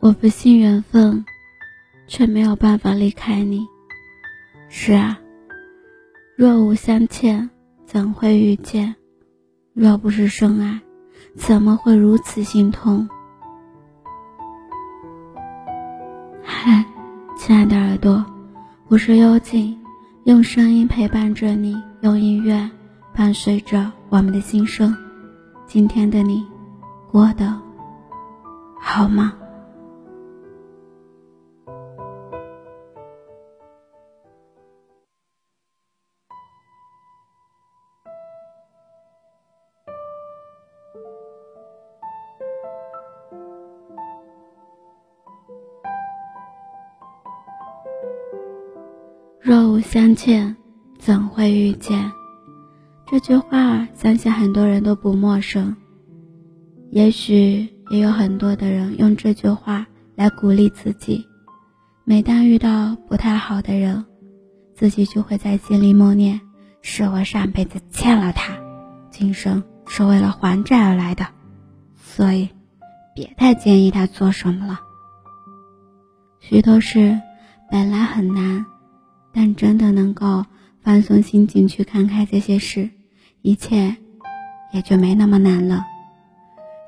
我不信缘分，却没有办法离开你。是啊，若无相欠，怎会遇见？若不是深爱，怎么会如此心痛？嗨，亲爱的耳朵，我是幽静，用声音陪伴着你，用音乐伴随着我们的心声。今天的你，过得好吗？相欠，怎会遇见？这句话，相信很多人都不陌生。也许也有很多的人用这句话来鼓励自己。每当遇到不太好的人，自己就会在心里默念：“是我上辈子欠了他，今生是为了还债而来的，所以别太建议他做什么了。”许多事本来很难。但真的能够放松心情去看开这些事，一切也就没那么难了。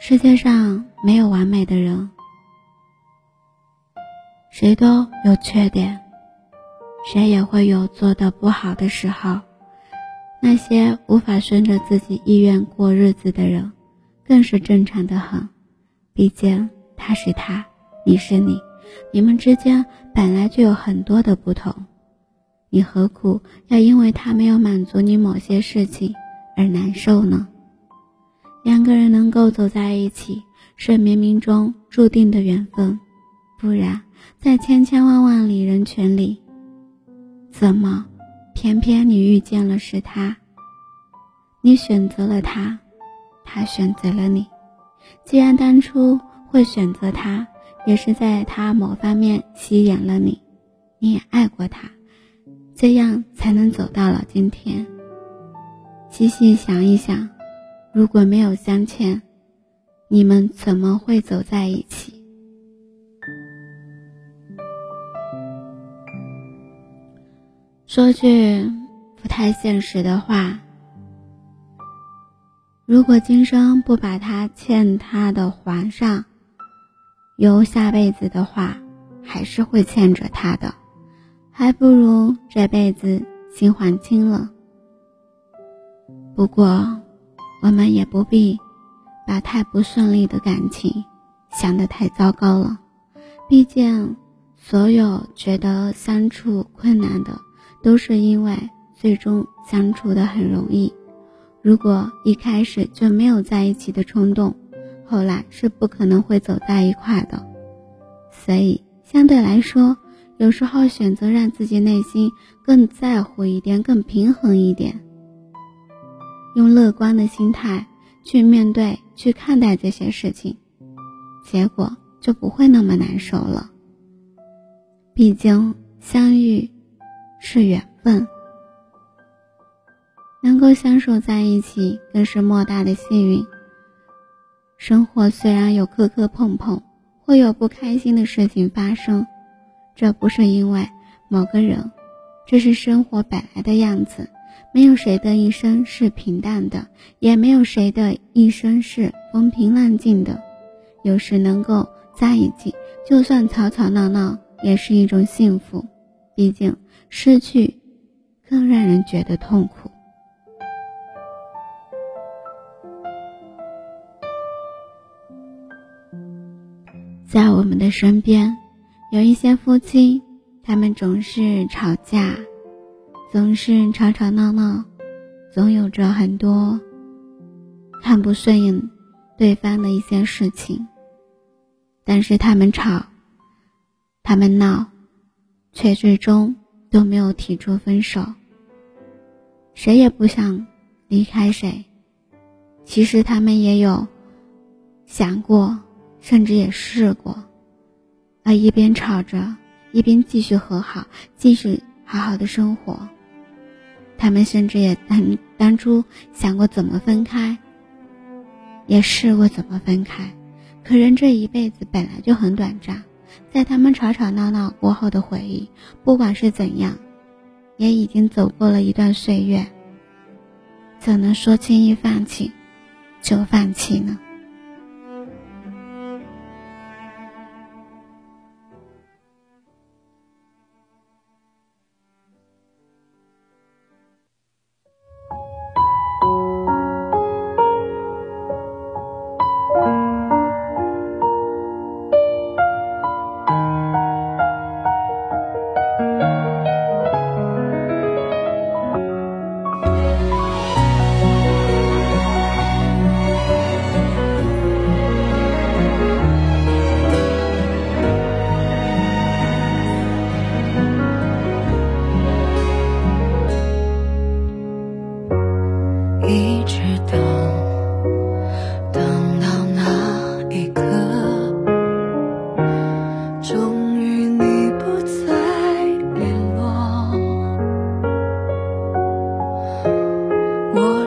世界上没有完美的人，谁都有缺点，谁也会有做的不好的时候。那些无法顺着自己意愿过日子的人，更是正常的很。毕竟他是他，你是你，你们之间本来就有很多的不同。你何苦要因为他没有满足你某些事情而难受呢？两个人能够走在一起，是冥冥中注定的缘分，不然在千千万万里人群里，怎么偏偏你遇见了是他？你选择了他，他选择了你。既然当初会选择他，也是在他某方面吸引了你，你也爱过他。这样才能走到了今天。细细想一想，如果没有相欠，你们怎么会走在一起？说句不太现实的话，如果今生不把他欠他的还上，有下辈子的话，还是会欠着他的。还不如这辈子心还清了。不过，我们也不必把太不顺利的感情想得太糟糕了。毕竟，所有觉得相处困难的，都是因为最终相处的很容易。如果一开始就没有在一起的冲动，后来是不可能会走在一块的。所以，相对来说。有时候选择让自己内心更在乎一点，更平衡一点，用乐观的心态去面对、去看待这些事情，结果就不会那么难受了。毕竟相遇是缘分，能够相守在一起更是莫大的幸运。生活虽然有磕磕碰碰，会有不开心的事情发生。这不是因为某个人，这是生活本来的样子。没有谁的一生是平淡的，也没有谁的一生是风平浪静的。有时能够在一起，就算吵吵闹闹，也是一种幸福。毕竟失去，更让人觉得痛苦。在我们的身边。有一些夫妻，他们总是吵架，总是吵吵闹闹，总有着很多看不顺眼对方的一些事情。但是他们吵，他们闹，却最终都没有提出分手。谁也不想离开谁。其实他们也有想过，甚至也试过。而一边吵着，一边继续和好，继续好好的生活。他们甚至也当当初想过怎么分开，也试过怎么分开。可人这一辈子本来就很短暂，在他们吵吵闹闹过后的回忆，不管是怎样，也已经走过了一段岁月，怎能说轻易放弃就放弃呢？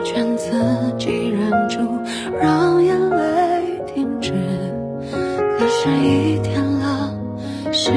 劝自己忍住让眼泪停止。可是一天了心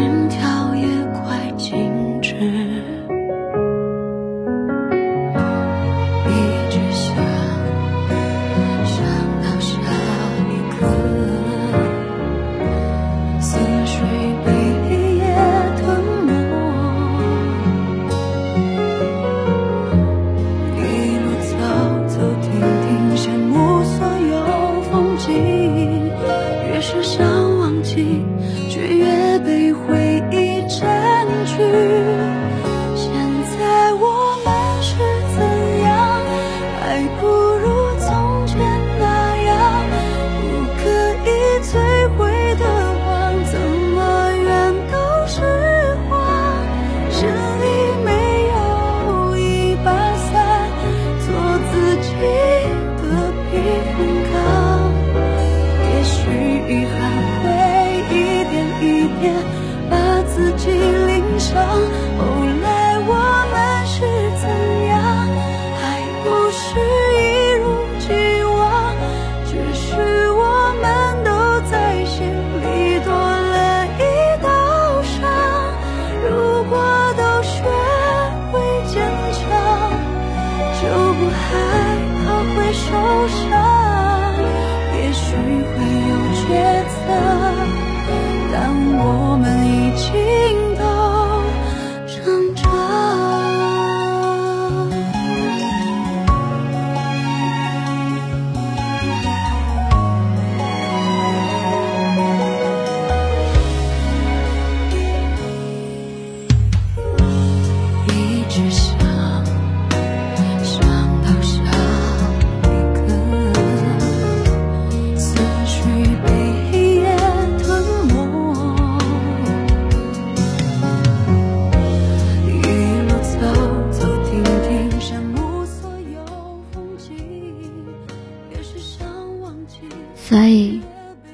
所以，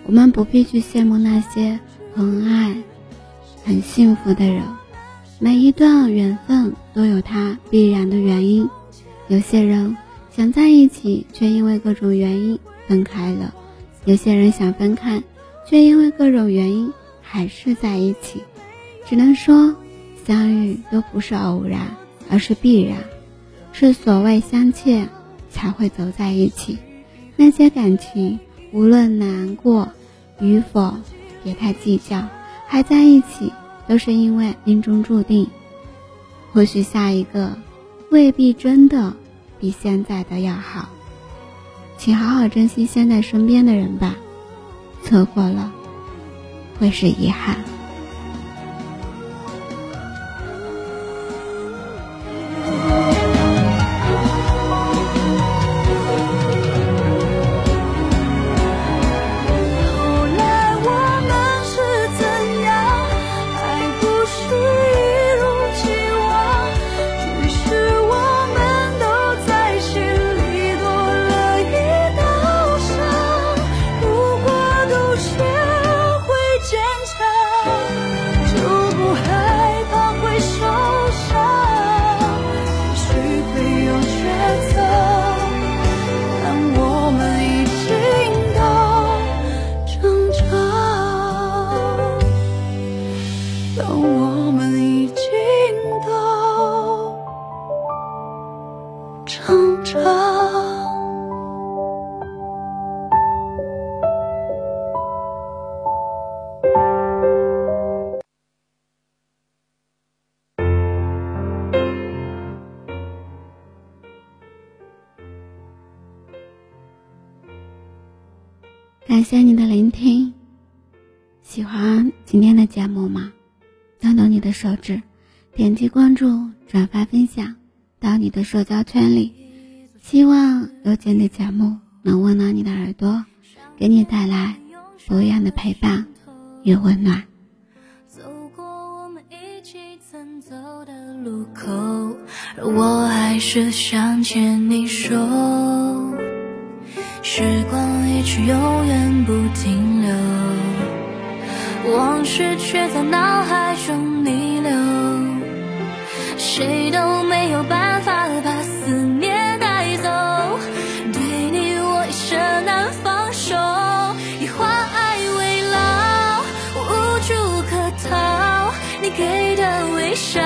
我们不必去羡慕那些很爱、很幸福的人。每一段缘分都有它必然的原因。有些人想在一起，却因为各种原因分开了；有些人想分开，却因为各种原因还是在一起。只能说，相遇都不是偶然，而是必然，是所谓相欠才会走在一起。那些感情。无论难过与否，别太计较，还在一起都是因为命中注定。或许下一个未必真的比现在的要好，请好好珍惜现在身边的人吧，错过了会是遗憾。感谢你的聆听，喜欢今天的节目吗？动动你的手指，点击关注、转发、分享到你的社交圈里。希望有简的节目能温暖你的耳朵，给你带来不一样的陪伴与温暖。走过我们一起曾走的路口，而我还是想牵你手。时光去，永远不停留，往事却在脑海中逆流，谁都没有办法把思念带走。对你，我一生难放手，以换爱为牢，无处可逃。你给的微笑，